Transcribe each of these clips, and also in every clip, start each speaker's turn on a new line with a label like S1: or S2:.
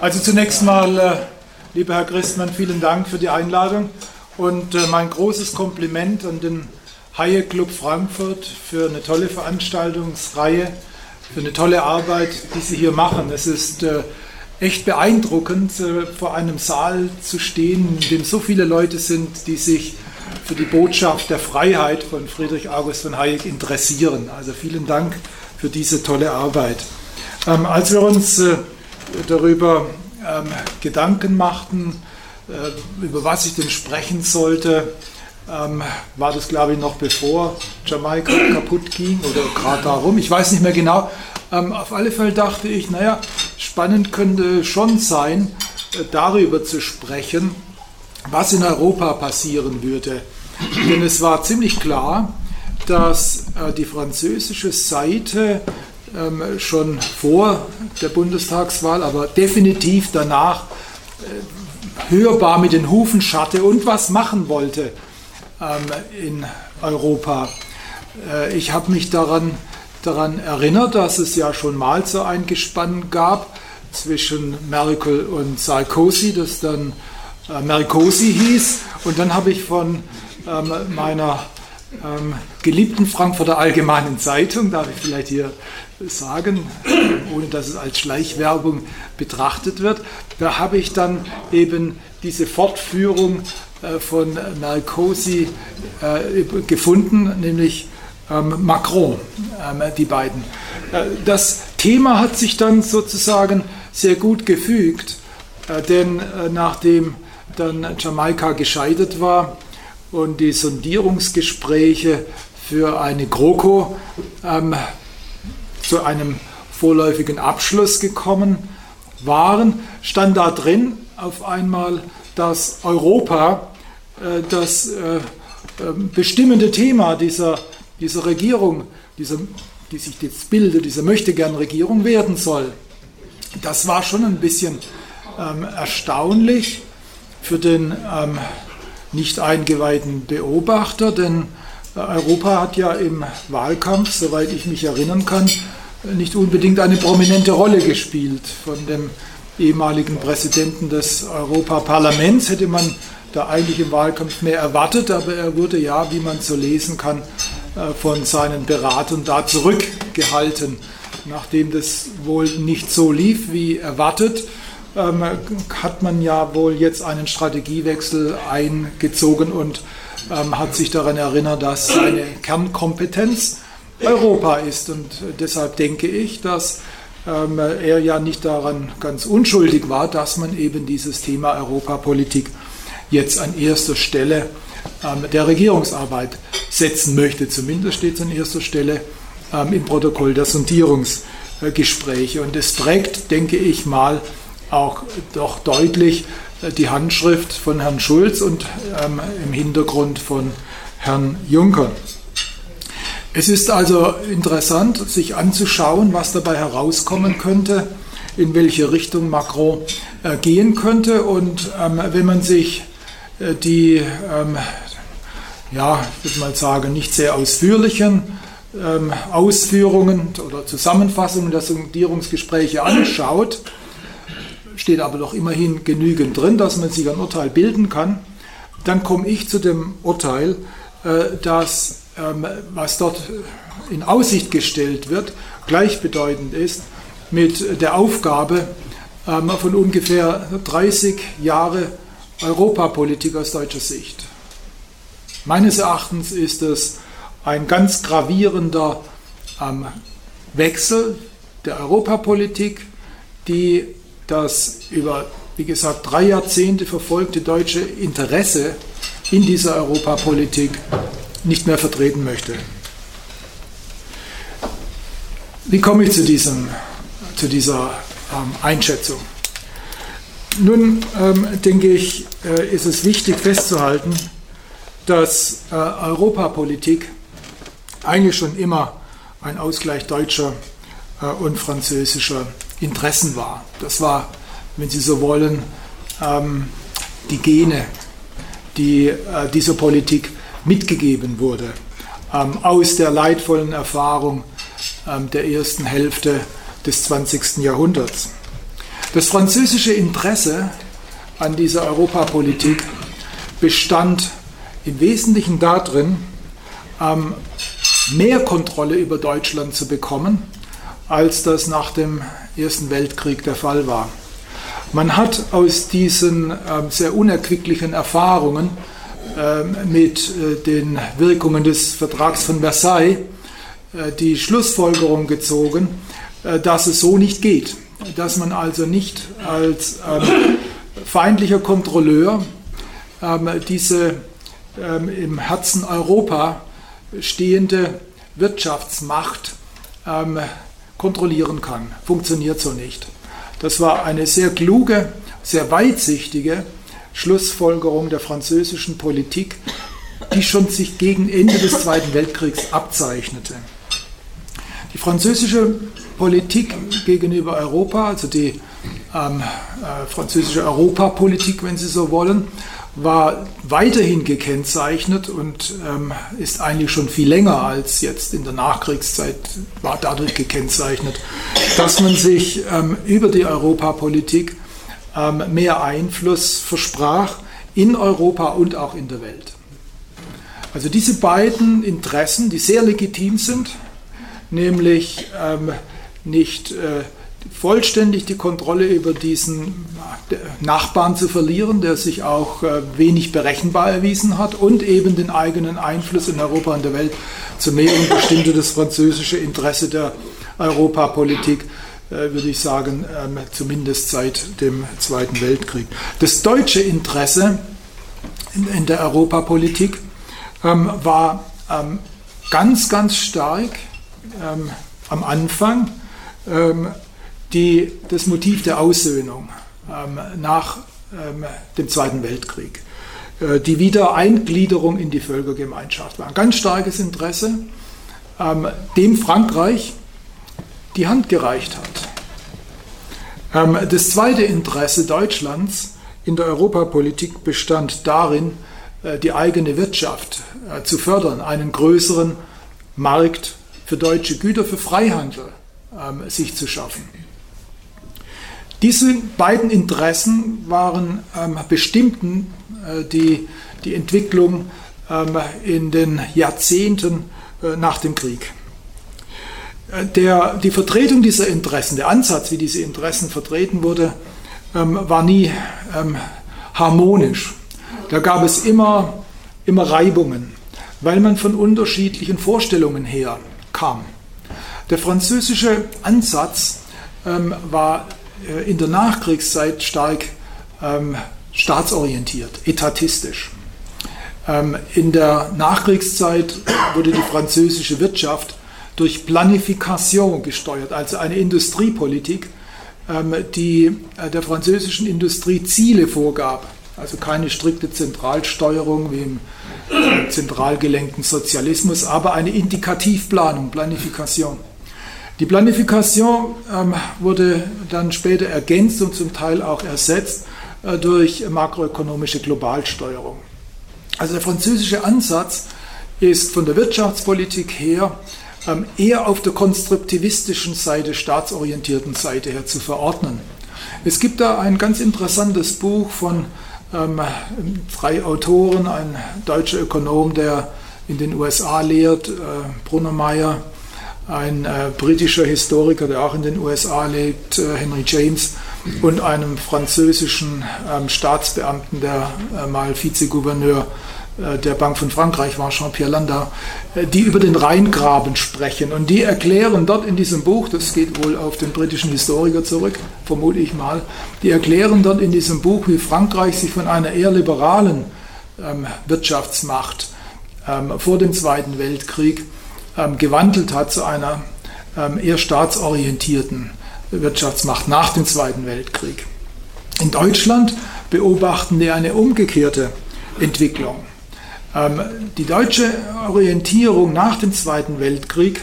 S1: Also zunächst mal, äh, lieber Herr Christmann, vielen Dank für die Einladung und äh, mein großes Kompliment an den Haie Club Frankfurt für eine tolle Veranstaltungsreihe, für eine tolle Arbeit, die Sie hier machen. Es ist äh, echt beeindruckend, vor einem Saal zu stehen, in dem so viele Leute sind, die sich für die Botschaft der Freiheit von Friedrich August von Hayek interessieren. Also vielen Dank für diese tolle Arbeit. Ähm, als wir uns darüber ähm, Gedanken machten, äh, über was ich denn sprechen sollte, ähm, war das, glaube ich, noch bevor Jamaika kaputt ging oder gerade darum. Ich weiß nicht mehr genau. Ähm, auf alle Fälle dachte ich, naja, spannend könnte schon sein, äh, darüber zu sprechen, was in Europa passieren würde. Denn es war ziemlich klar, dass äh, die französische Seite schon vor der Bundestagswahl, aber definitiv danach äh, hörbar mit den Hufen schatte und was machen wollte ähm, in Europa. Äh, ich habe mich daran, daran erinnert, dass es ja schon mal so ein Gespann gab zwischen Merkel und Sarkozy, das dann äh, Merkozy hieß. Und dann habe ich von ähm, meiner ähm, geliebten Frankfurter Allgemeinen Zeitung, darf ich vielleicht hier sagen, ohne dass es als Schleichwerbung betrachtet wird. Da habe ich dann eben diese Fortführung äh, von Narcosi äh, gefunden, nämlich ähm, Macron, ähm, die beiden. Äh, das Thema hat sich dann sozusagen sehr gut gefügt, denn nachdem dann Jamaika gescheitert war und die Sondierungsgespräche für eine GroKo ähm, zu einem vorläufigen Abschluss gekommen waren, stand da drin auf einmal, dass Europa äh, das äh, äh, bestimmende Thema dieser, dieser Regierung, dieser, die sich jetzt bildet, dieser Möchtegern-Regierung werden soll. Das war schon ein bisschen ähm, erstaunlich für den ähm, nicht eingeweihten Beobachter, denn Europa hat ja im Wahlkampf, soweit ich mich erinnern kann, nicht unbedingt eine prominente Rolle gespielt. Von dem ehemaligen Präsidenten des Europaparlaments hätte man da eigentlich im Wahlkampf mehr erwartet, aber er wurde ja, wie man so lesen kann, äh, von seinen Beratern da zurückgehalten. Nachdem das wohl nicht so lief wie erwartet, ähm, hat man ja wohl jetzt einen Strategiewechsel eingezogen und ähm, hat sich daran erinnert, dass seine Kernkompetenz Europa ist. Und deshalb denke ich, dass ähm, er ja nicht daran ganz unschuldig war, dass man eben dieses Thema Europapolitik jetzt an erster Stelle ähm, der Regierungsarbeit setzen möchte. Zumindest steht es an erster Stelle ähm, im Protokoll der Sondierungsgespräche. Und es trägt, denke ich mal, auch doch deutlich äh, die Handschrift von Herrn Schulz und ähm, im Hintergrund von Herrn Juncker. Es ist also interessant, sich anzuschauen, was dabei herauskommen könnte, in welche Richtung Macron äh, gehen könnte. Und ähm, wenn man sich äh, die, ähm, ja, ich würde mal sagen, nicht sehr ausführlichen ähm, Ausführungen oder Zusammenfassungen der Sondierungsgespräche anschaut, steht aber doch immerhin genügend drin, dass man sich ein Urteil bilden kann, dann komme ich zu dem Urteil, äh, dass was dort in Aussicht gestellt wird, gleichbedeutend ist mit der Aufgabe ähm, von ungefähr 30 Jahre Europapolitik aus deutscher Sicht. Meines Erachtens ist es ein ganz gravierender ähm, Wechsel der Europapolitik, die das über, wie gesagt, drei Jahrzehnte verfolgte deutsche Interesse in dieser Europapolitik nicht mehr vertreten möchte. Wie komme ich zu, diesem, zu dieser ähm, Einschätzung? Nun ähm, denke ich, äh, ist es wichtig festzuhalten, dass äh, Europapolitik eigentlich schon immer ein Ausgleich deutscher äh, und französischer Interessen war. Das war, wenn Sie so wollen, ähm, die Gene, die äh, dieser Politik mitgegeben wurde, ähm, aus der leidvollen Erfahrung ähm, der ersten Hälfte des 20. Jahrhunderts. Das französische Interesse an dieser Europapolitik bestand im Wesentlichen darin, ähm, mehr Kontrolle über Deutschland zu bekommen, als das nach dem Ersten Weltkrieg der Fall war. Man hat aus diesen sehr unerquicklichen Erfahrungen mit äh, den Wirkungen des Vertrags von Versailles äh, die Schlussfolgerung gezogen, äh, dass es so nicht geht, dass man also nicht als ähm, feindlicher Kontrolleur diese im Herzen Europa stehende Wirtschaftsmacht kontrollieren kann. Funktioniert so nicht. Das war eine sehr kluge, sehr weitsichtige Schlussfolgerung der französischen Politik, die schon sich gegen Ende des Zweiten Weltkriegs abzeichnete. Die französische Politik gegenüber Europa, also die ähm, äh, französische Europapolitik, wenn Sie so wollen, war weiterhin gekennzeichnet und ähm, ist eigentlich schon viel länger als jetzt in der Nachkriegszeit, war dadurch gekennzeichnet, dass man sich ähm, über die Europapolitik ähm, mehr Einfluss versprach in Europa und auch in der Welt. Also diese beiden Interessen, die sehr legitim sind, nämlich ähm, nicht äh, vollständig die Kontrolle über diesen Nachbarn zu verlieren, der sich auch äh, wenig berechenbar erwiesen hat, und eben den eigenen Einfluss in Europa und der Welt zu mehren, bestimmte das französische Interesse der Europapolitik, äh, würde ich sagen, ähm, zumindest seit dem Zweiten Weltkrieg. Das deutsche Interesse in der Europapolitik ähm, war ähm, ganz, ganz stark am Anfang die, das Motiv der Aussöhnung nach dem Zweiten Weltkrieg. Äh, die Wiedereingliederung in die Völkergemeinschaft war ein ganz starkes Interesse, dem Frankreich die Hand gereicht hat. Ähm, das zweite Interesse Deutschlands in der Europapolitik bestand darin, äh, die eigene Wirtschaft äh, zu fördern, einen größeren Markt für deutsche Güter, für Freihandel ähm, sich zu schaffen. Diese beiden Interessen waren ähm, bestimmten äh, die, die Entwicklung in den Jahrzehnten nach dem Krieg. Der, die Vertretung dieser Interessen, der Ansatz, wie diese Interessen vertreten wurde, ähm, war nie ähm, harmonisch. Da gab es immer, immer Reibungen, weil man von unterschiedlichen Vorstellungen her kam. Der französische Ansatz ähm, war äh, in der Nachkriegszeit stark ähm, staatsorientiert, etatistisch. Ähm, in der Nachkriegszeit wurde die französische Wirtschaft durch Planifikation gesteuert, also eine Industriepolitik, ähm, die äh, der französischen Industrie Ziele vorgab. Also keine strikte Zentralsteuerung wie im zentral gelenkten Sozialismus, aber eine Indikativplanung, Planifikation. Die Planifikation ähm, wurde dann später ergänzt und zum Teil auch ersetzt äh, durch makroökonomische Globalsteuerung. Also der französische Ansatz ist von der Wirtschaftspolitik her ähm, eher auf der konstruktivistischen Seite, staatsorientierten Seite her zu verordnen. Es gibt da ein ganz interessantes Buch von ähm, drei Autoren, ein deutscher Ökonom, der in den USA lehrt, äh, Brunnermeier, ein äh, britischer Historiker, der auch in den USA lebt, äh, Henry James, und einem französischen ähm, Staatsbeamten, der äh, mal Vizegouverneur äh, der Bank von Frankreich war, Jean-Pierre Landau, äh, die über den Rheingraben sprechen. Und die erklären dort in diesem Buch, das geht wohl auf den britischen Historiker zurück, vermute ich mal, die erklären dort in diesem Buch, wie Frankreich sich von einer eher liberalen ähm, Wirtschaftsmacht ähm, vor dem Zweiten Weltkrieg ähm, gewandelt hat zu einer ähm, eher staatsorientierten Wirtschaftsmacht nach dem Zweiten Weltkrieg. In Deutschland beobachten wir eine umgekehrte Entwicklung. Ähm, die deutsche Orientierung nach dem Zweiten Weltkrieg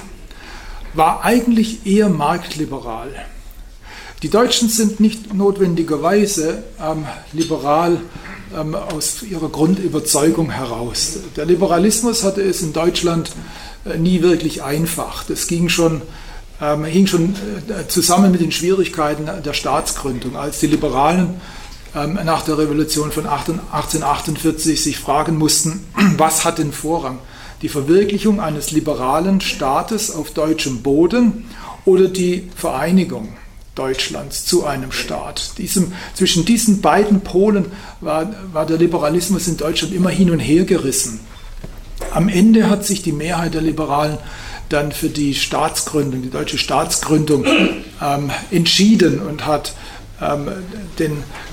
S1: war eigentlich eher marktliberal. Die Deutschen sind nicht notwendigerweise ähm, liberal ähm, aus ihrer Grundüberzeugung heraus. Der Liberalismus hatte es in Deutschland äh, nie wirklich einfach. Das ging schon ähm, hing schon äh, zusammen mit den Schwierigkeiten der Staatsgründung, als die Liberalen nach der Revolution von 1848 sich fragen mussten, was hat den Vorrang? Die Verwirklichung eines liberalen Staates auf deutschem Boden oder die Vereinigung Deutschlands zu einem Staat. Diesem, zwischen diesen beiden Polen war, war der Liberalismus in Deutschland immer hin und her gerissen. Am Ende hat sich die Mehrheit der Liberalen dann für die Staatsgründung, die deutsche Staatsgründung ähm, entschieden und hat ähm, den,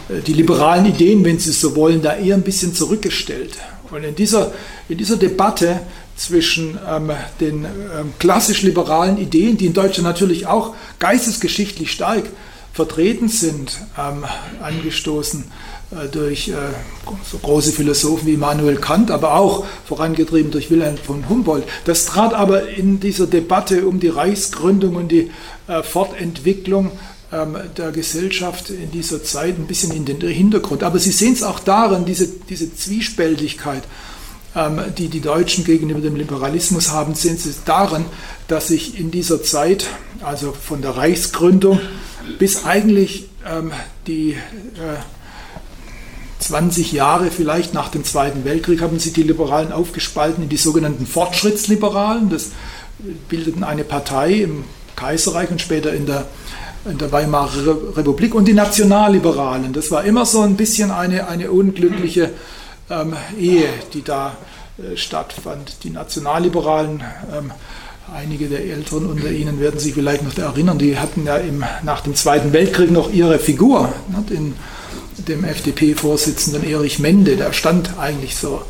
S1: äh, die liberalen Ideen, wenn Sie es so wollen, da eher ein bisschen zurückgestellt. Und in dieser, in dieser Debatte zwischen ähm, den ähm, klassisch liberalen Ideen, die in Deutschland natürlich auch geistesgeschichtlich stark vertreten sind, ähm, angestoßen äh, durch äh, so große Philosophen wie Immanuel Kant, aber auch vorangetrieben durch Wilhelm von Humboldt. Das trat aber in dieser Debatte um die Reichsgründung und die äh, Fortentwicklung der Gesellschaft in dieser Zeit ein bisschen in den Hintergrund. Aber Sie sehen es auch darin, diese, diese Zwiespältigkeit, ähm, die die Deutschen gegenüber dem Liberalismus haben, sehen Sie darin, dass sich in dieser Zeit, also von der Reichsgründung bis eigentlich ähm, die 20 Jahre vielleicht nach dem Zweiten Weltkrieg haben sich die Liberalen aufgespalten in die sogenannten Fortschrittsliberalen. Das bildeten eine Partei im Kaiserreich und später in der, in der Weimarer Republik und die Nationalliberalen. Das war immer so ein bisschen eine, eine unglückliche ähm, Ehe, die da äh, stattfand. Die Nationalliberalen, ähm, einige der Älteren unter Ihnen werden sich vielleicht noch erinnern, die hatten ja im, nach dem Zweiten Weltkrieg noch ihre Figur. Ne, den, dem FDP-Vorsitzenden Erich Mende, der stand eigentlich so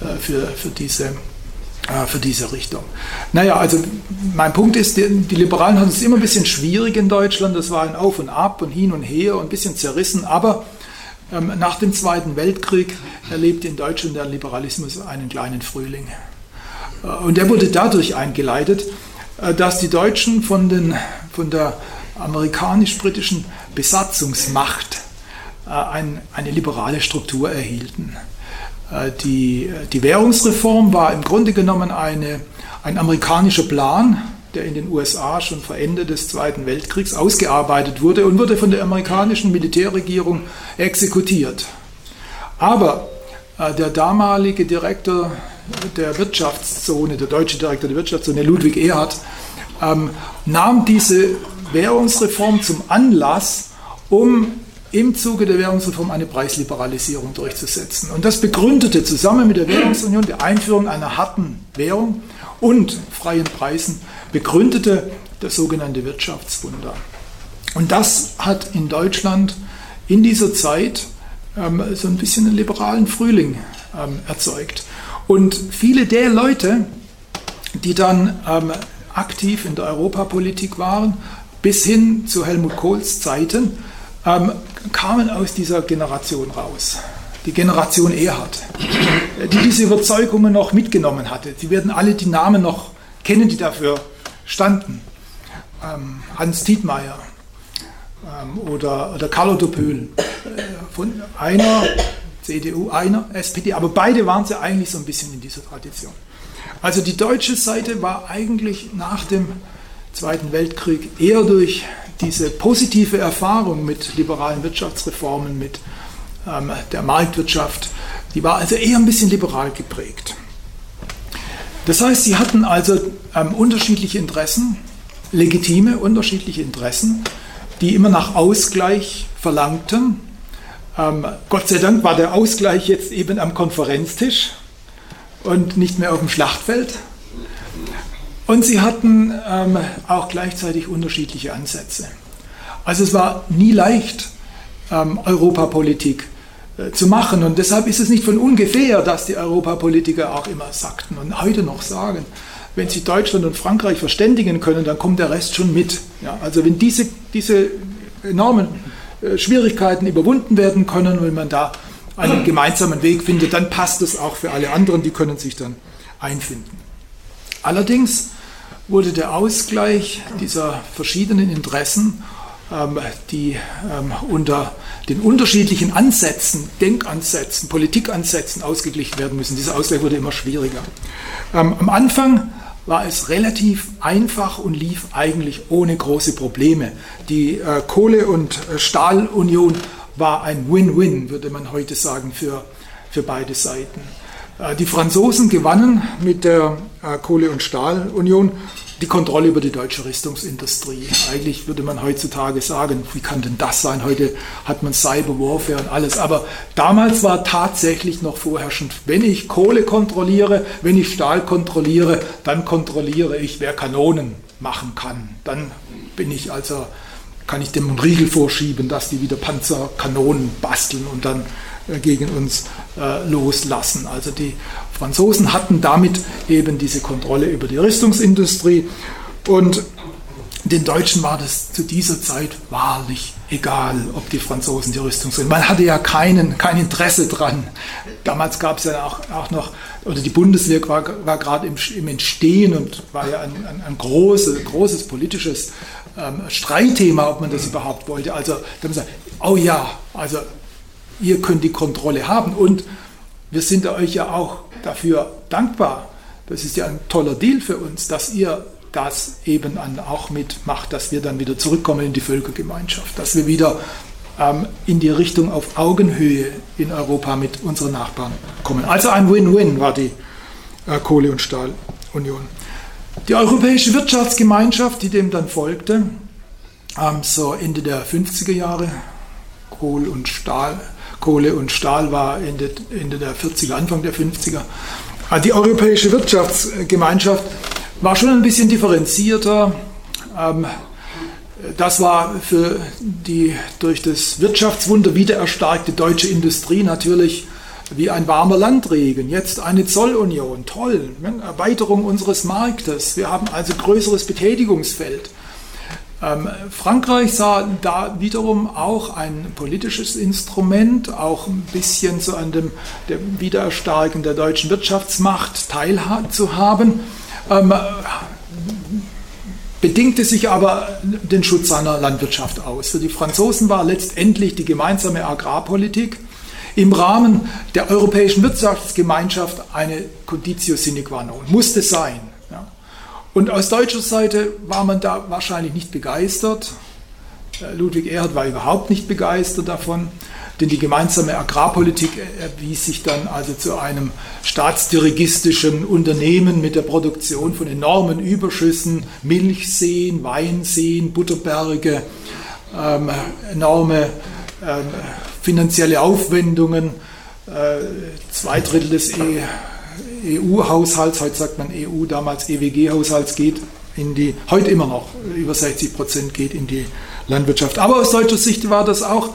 S1: äh, für, für, diese, für diese Richtung. Naja, also mein Punkt ist, die, die Liberalen hatten es immer ein bisschen schwierig in Deutschland, das war ein Auf und Ab und hin und her und ein bisschen zerrissen, aber ähm, nach dem Zweiten Weltkrieg erlebte in Deutschland der Liberalismus einen kleinen Frühling. Äh, und der wurde dadurch eingeleitet, äh, dass die Deutschen von, den, von der amerikanisch-britischen Besatzungsmacht äh, ein, eine liberale Struktur erhielten. Äh, die, die Währungsreform war im Grunde genommen eine, ein amerikanischer Plan, der in den USA schon vor Ende des Zweiten Weltkriegs ausgearbeitet wurde und wurde von der amerikanischen Militärregierung exekutiert. Aber äh, der damalige Direktor der Wirtschaftszone, der deutsche Direktor der Wirtschaftszone, Ludwig Erhard, ähm, nahm diese Währungsreform zum Anlass, um im Zuge der Währungsreform eine Preisliberalisierung durchzusetzen. Und das begründete zusammen mit der Währungsunion die Einführung einer harten Währung und freien Preisen, begründete das sogenannte Wirtschaftswunder. Und das hat in Deutschland in dieser Zeit ähm, so ein bisschen einen liberalen Frühling ähm, erzeugt. Und viele der Leute, die dann ähm, aktiv in der Europapolitik waren, bis hin zu Helmut Kohls Zeiten, ähm, kamen aus dieser Generation raus. Die Generation Erhard, die diese Überzeugungen noch mitgenommen hatte. Sie werden alle die Namen noch kennen, die dafür standen. Ähm, Hans Tietmeyer ähm, oder, oder Carlo Dopöl. Äh, von einer CDU, einer SPD, aber beide waren sie eigentlich so ein bisschen in dieser Tradition. Also die deutsche Seite war eigentlich nach dem Zweiten Weltkrieg eher durch diese positive Erfahrung mit liberalen Wirtschaftsreformen, mit ähm, der Marktwirtschaft, die war also eher ein bisschen liberal geprägt. Das heißt, sie hatten also ähm, unterschiedliche Interessen, legitime unterschiedliche Interessen, die immer nach Ausgleich verlangten. Ähm, Gott sei Dank war der Ausgleich jetzt eben am Konferenztisch und nicht mehr auf dem Schlachtfeld. Und sie hatten ähm, auch gleichzeitig unterschiedliche Ansätze. Also es war nie leicht, ähm, Europapolitik äh, zu machen. Und deshalb ist es nicht von ungefähr, dass die Europapolitiker auch immer sagten und heute noch sagen, wenn sie Deutschland und Frankreich verständigen können, dann kommt der Rest schon mit. Ja, also wenn diese, diese enormen äh, Schwierigkeiten überwunden werden können, wenn man da einen gemeinsamen Weg findet, dann passt es auch für alle anderen, die können sich dann einfinden. Allerdings wurde der Ausgleich dieser verschiedenen Interessen, ähm, die ähm, unter den unterschiedlichen Ansätzen, Denkansätzen, Politikansätzen ausgeglichen werden müssen, dieser Ausgleich wurde immer schwieriger. Ähm, am Anfang war es relativ einfach und lief eigentlich ohne große Probleme. Die äh, Kohle- und äh, Stahlunion war ein Win-Win, würde man heute sagen, für, für beide Seiten. Äh, die Franzosen gewannen mit der äh, Kohle- und Stahlunion die Kontrolle über die deutsche Rüstungsindustrie. Eigentlich würde man heutzutage sagen, wie kann denn das sein? Heute hat man Cyber Warfare und alles. Aber damals war tatsächlich noch vorherrschend, wenn ich Kohle kontrolliere, wenn ich Stahl kontrolliere, dann kontrolliere ich, wer Kanonen machen kann. Dann bin ich also, kann ich dem einen Riegel vorschieben, dass die wieder Panzerkanonen basteln und dann äh, gegen uns loslassen. Also die Franzosen hatten damit eben diese Kontrolle über die Rüstungsindustrie und den Deutschen war das zu dieser Zeit wahrlich egal, ob die Franzosen die Rüstung sind. Man hatte ja keinen, kein Interesse dran. Damals gab es ja auch, auch noch, oder die Bundeswehr war, war gerade im, im, Entstehen und war ja ein, ein, ein großes, großes politisches ähm, Streitthema, ob man das überhaupt wollte. Also da haben gesagt, oh ja, also ihr könnt die Kontrolle haben und wir sind euch ja auch dafür dankbar. Das ist ja ein toller Deal für uns, dass ihr das eben auch mitmacht, dass wir dann wieder zurückkommen in die Völkergemeinschaft, dass wir wieder ähm, in die Richtung auf Augenhöhe in Europa mit unseren Nachbarn kommen. Also ein Win-Win war die äh, Kohle- und Stahlunion. Die Europäische Wirtschaftsgemeinschaft, die dem dann folgte, ähm, so Ende der 50er Jahre, Kohl und Stahl, Kohle und Stahl war Ende, Ende der 40er, Anfang der 50er. Ah, die Europäische Wirtschaftsgemeinschaft war schon ein bisschen differenzierter. Ähm, das war für die durch das Wirtschaftswunder wieder erstarkte deutsche Industrie natürlich wie ein warmer Landregen. Jetzt eine Zollunion, toll, Erweiterung unseres Marktes. Wir haben also größeres Betätigungsfeld. Ähm, Frankreich sah da wiederum auch ein politisches Instrument, auch ein bisschen so an dem, dem Wiedererstarken der deutschen Wirtschaftsmacht teilzuhaben, ähm, bedingte sich aber den Schutz seiner Landwirtschaft aus. Für die Franzosen war letztendlich die gemeinsame Agrarpolitik im Rahmen der Europäischen Wirtschaftsgemeinschaft eine Conditio sine qua non, musste sein. Und aus deutscher Seite war man da wahrscheinlich nicht begeistert. Äh, Ludwig Erhard war überhaupt nicht begeistert davon, denn die gemeinsame Agrarpolitik erwies sich dann also zu einem staatsdirigistischen Unternehmen mit der Produktion von enormen Überschüssen, Milchseen, Weinseen, Butterberge, ähm, enorme ähm, finanzielle Aufwendungen. Äh, zwei Drittel des e EU-Haushalts, heute sagt man EU, damals EWG-Haushalts geht in die, heute immer noch, über 60 Prozent geht in die Landwirtschaft. Aber aus deutscher Sicht war das auch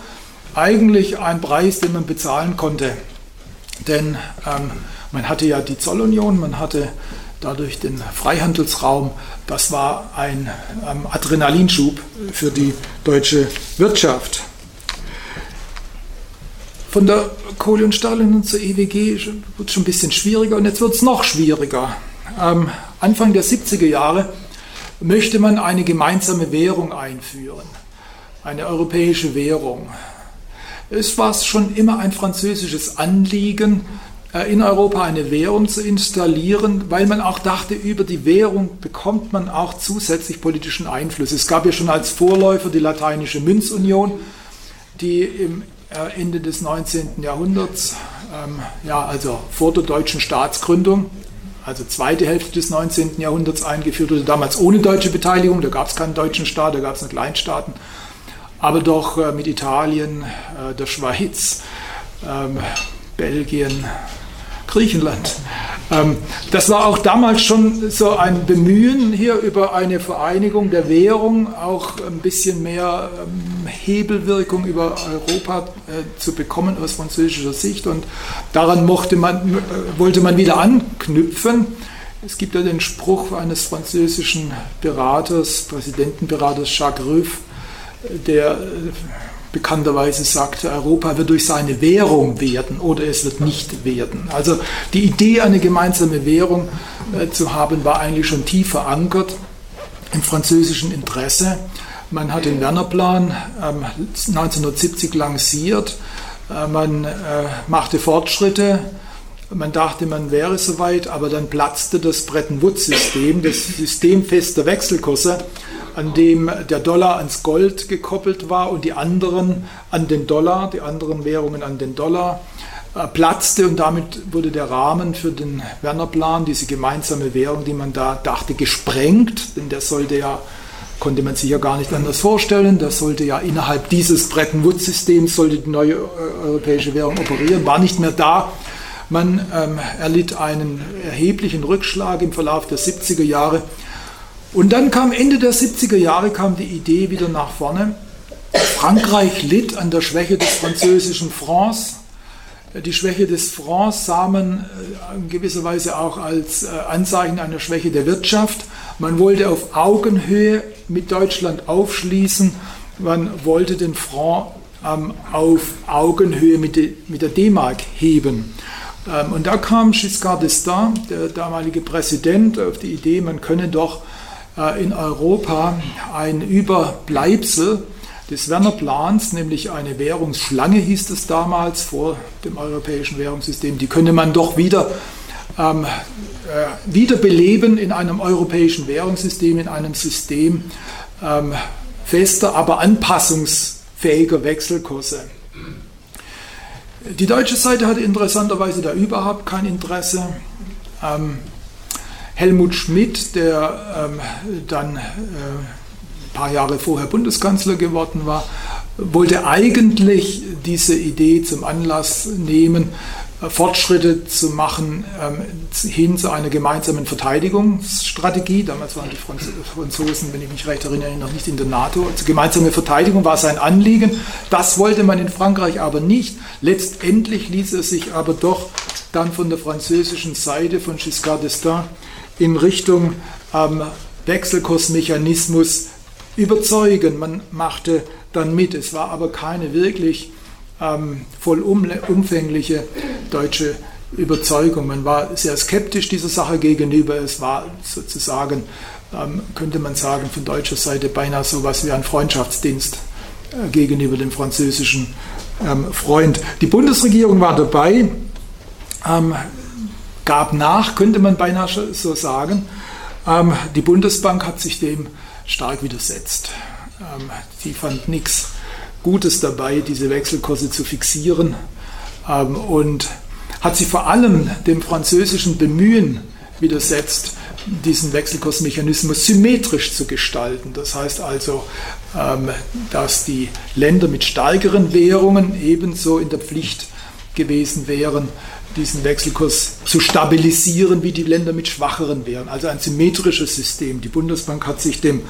S1: eigentlich ein Preis, den man bezahlen konnte. Denn ähm, man hatte ja die Zollunion, man hatte dadurch den Freihandelsraum. Das war ein ähm, Adrenalinschub für die deutsche Wirtschaft. Von der Kohle- und Stahlunion zur EWG wird es schon ein bisschen schwieriger und jetzt wird es noch schwieriger. Ähm, Anfang der 70er Jahre möchte man eine gemeinsame Währung einführen, eine europäische Währung. Es war schon immer ein französisches Anliegen, äh, in Europa eine Währung zu installieren, weil man auch dachte, über die Währung bekommt man auch zusätzlich politischen Einfluss. Es gab ja schon als Vorläufer die lateinische Münzunion, die im Ende des 19. Jahrhunderts, ähm, ja, also vor der deutschen Staatsgründung, also zweite Hälfte des 19. Jahrhunderts eingeführt wurde, damals ohne deutsche Beteiligung, da gab es keinen deutschen Staat, da gab es nur Kleinstaaten, aber doch äh, mit Italien, äh, der Schweiz, ähm, Belgien, Griechenland. Ähm, das war auch damals schon so ein Bemühen hier über eine Vereinigung der Währung, auch ein bisschen mehr ähm, Hebelwirkung über Europa äh, zu bekommen aus französischer Sicht. Und daran man, äh, wollte man wieder anknüpfen. Es gibt ja den Spruch eines französischen Beraters, Präsidentenberaters Jacques Rueff, der äh, bekannterweise sagte, Europa wird durch seine Währung werden oder es wird nicht werden. Also die Idee, eine gemeinsame Währung äh, zu haben, war eigentlich schon tief verankert im französischen Interesse. Man hat den Werner-Plan ähm, 1970 lanciert, äh, man äh, machte Fortschritte, Man dachte, man wäre soweit, aber dann platzte das Bretton Woods-System, das System fester Wechselkurse, an dem der Dollar ans Gold gekoppelt war und die anderen an den Dollar, die anderen Währungen an den Dollar, äh, platzte und damit wurde der Rahmen für den Werner-Plan, diese gemeinsame Währung, die man da dachte, gesprengt, denn der sollte ja konnte man sich ja gar nicht anders vorstellen. Das sollte ja innerhalb dieses Bretton Woods-Systems sollte die neue äh, europäische Währung operieren, war nicht mehr da. Man ähm, erlitt einen erheblichen Rückschlag im Verlauf der 70er Jahre. Und dann kam Ende der 70er Jahre kam die Idee wieder nach vorne. Frankreich litt an der Schwäche des französischen Francs. Die Schwäche des Francs sah man äh, in gewisser Weise auch als äh, Anzeichen einer Schwäche der Wirtschaft. Man wollte auf Augenhöhe mit Deutschland aufschließen. Man wollte den Franc ähm, auf Augenhöhe mit, der D-Mark heben. Ähm, und da kam Giscard d'Estaing, der damalige Präsident, auf die Idee, man könne doch in Europa ein Überbleibsel des Werner Plans, nämlich eine Währungsschlange hieß es damals vor dem europäischen Währungssystem, die könne man doch wieder ähm, äh, wiederbeleben in einem europäischen Währungssystem, in einem System ähm, fester, aber anpassungsfähiger Wechselkurse. Die deutsche Seite hatte interessanterweise da überhaupt kein Interesse. Ähm, Helmut Schmidt, der ähm, dann äh, ein paar Jahre vorher Bundeskanzler geworden war, wollte eigentlich diese Idee zum Anlass nehmen, äh, Fortschritte zu machen ähm, hin zu einer gemeinsamen Verteidigungsstrategie. Damals waren die Franzosen, wenn ich mich recht erinnere, noch nicht in der NATO. Also gemeinsame Verteidigung war sein Anliegen. Das wollte man in Frankreich aber nicht. Letztendlich ließ er sich aber doch dann von der französischen Seite von Giscard d'Estaing in Richtung ähm, Wechselkursmechanismus überzeugen. Man machte dann mit. Es war aber keine wirklich ähm, vollumfängliche deutsche Überzeugung. Man war sehr skeptisch dieser Sache gegenüber. Es war sozusagen, ähm, könnte man sagen, von deutscher Seite beinahe so etwas wie ein Freundschaftsdienst äh, gegenüber dem französischen ähm, Freund. Die Bundesregierung war dabei, ähm, gab nach, könnte man beinahe so sagen. Ähm, die Bundesbank hat sich dem stark widersetzt. Ähm, sie fand nichts Gutes dabei, diese Wechselkurse zu fixieren ähm, und hat sich vor allem dem französischen Bemühen widersetzt, diesen Wechselkursmechanismus symmetrisch zu gestalten. Das heißt also, ähm, dass die Länder mit stärkeren Währungen ebenso in der Pflicht gewesen wären, diesen Wechselkurs zu stabilisieren wie die Länder mit schwacheren Währungen. Also ein symmetrisches System. Die Bundesbank hat sich dem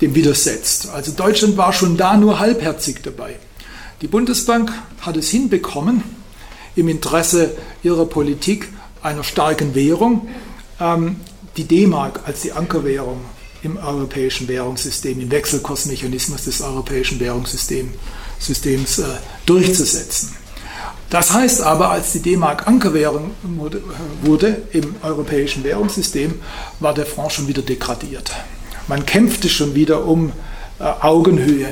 S1: dem widersetzt. Also Deutschland war schon da nur halbherzig dabei. Die Bundesbank hat es hinbekommen, im Interesse ihrer Politik einer starken Währung, ähm, die D-Mark als die Ankerwährung im europäischen Währungssystem, im Wechselkursmechanismus des europäischen Währungssystems äh, durchzusetzen. Das heißt aber, als die D-Mark Ankerwährung wurde im europäischen Währungssystem, war der Franc schon wieder degradiert. Man kämpfte schon wieder um äh, Augenhöhe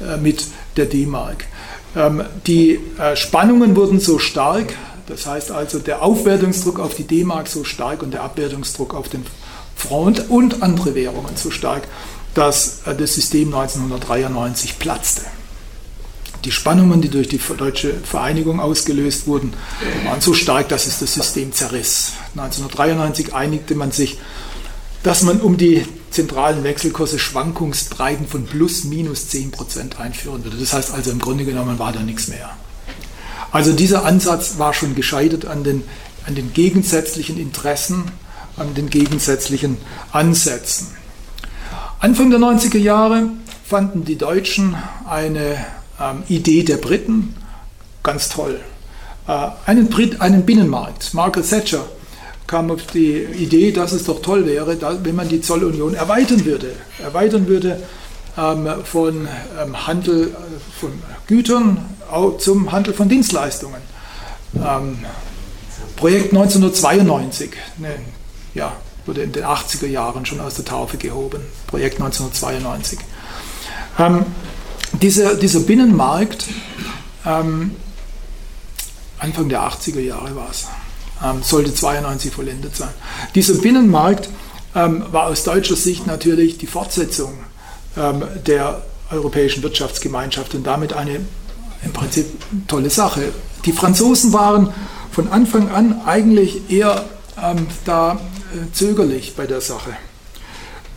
S1: äh, mit der D-Mark. Ähm, die äh, Spannungen wurden so stark, das heißt also der Aufwertungsdruck auf die D-Mark so stark und der Abwertungsdruck auf den Front und andere Währungen so stark, dass äh, das System 1993 platzte. Die Spannungen, die durch die deutsche Vereinigung ausgelöst wurden, waren so stark, dass es das System zerriss. 1993 einigte man sich, dass man um die zentralen Wechselkurse Schwankungsbreiten von plus minus 10 Prozent einführen würde. Das heißt also im Grunde genommen war da nichts mehr. Also dieser Ansatz war schon gescheitert an den, an den gegensätzlichen Interessen, an den gegensätzlichen Ansätzen. Anfang der 90er Jahre fanden die Deutschen eine ähm, Idee der Briten ganz toll. Äh, einen, Brit, einen Binnenmarkt. Margaret Thatcher kam auf die Idee, dass es doch toll wäre, wenn man die Zollunion erweitern würde. Erweitern würde ähm, von ähm, Handel äh, von Gütern zum Handel von Dienstleistungen. Ähm, Projekt 1992, ne, ja, wurde in den 80er Jahren schon aus der Taufe gehoben. Projekt 1992. Ähm, dieser, dieser Binnenmarkt, ähm, Anfang der 80er Jahre war es, ähm, sollte 92 vollendet sein. Dieser Binnenmarkt ähm, war aus deutscher Sicht natürlich die Fortsetzung ähm, der Europäischen Wirtschaftsgemeinschaft und damit eine im Prinzip tolle Sache. Die Franzosen waren von Anfang an eigentlich eher ähm, da äh, zögerlich bei der Sache,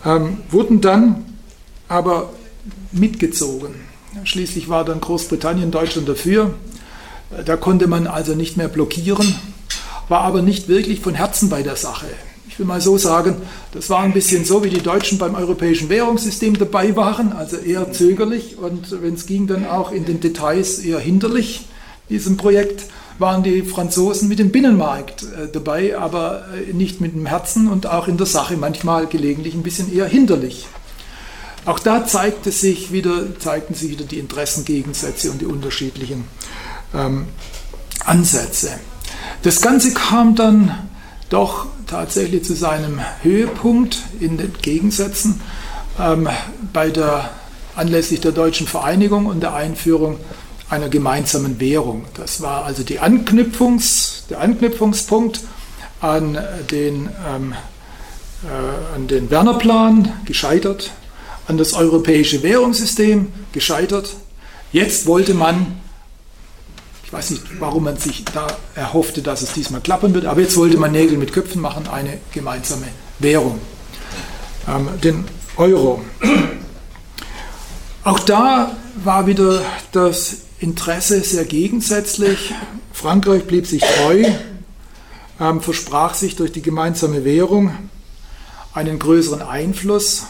S1: ähm, wurden dann aber mitgezogen. Schließlich war dann Großbritannien, Deutschland dafür. Da konnte man also nicht mehr blockieren, war aber nicht wirklich von Herzen bei der Sache. Ich will mal so sagen, das war ein bisschen so, wie die Deutschen beim europäischen Währungssystem dabei waren, also eher zögerlich und wenn es ging, dann auch in den Details eher hinderlich, diesem Projekt waren die Franzosen mit dem Binnenmarkt äh, dabei, aber äh, nicht mit dem Herzen und auch in der Sache manchmal gelegentlich ein bisschen eher hinderlich. Auch da zeigte sich wieder, zeigten sich wieder die Interessengegensätze und die unterschiedlichen ähm, Ansätze. Das Ganze kam dann doch tatsächlich zu seinem Höhepunkt in den Gegensätzen ähm, bei der, anlässlich der deutschen Vereinigung und der Einführung einer gemeinsamen Währung. Das war also Anknüpfungs, der Anknüpfungspunkt an den, ähm, äh, an den Werner-Plan, gescheitert, an das europäische Währungssystem, gescheitert. Jetzt wollte man ich weiß nicht, warum man sich da erhoffte, dass es diesmal klappen wird, aber jetzt wollte man Nägel mit Köpfen machen, eine gemeinsame Währung, ähm, den Euro. Auch da war wieder das Interesse sehr gegensätzlich. Frankreich blieb sich treu, ähm, versprach sich durch die gemeinsame Währung einen größeren Einfluss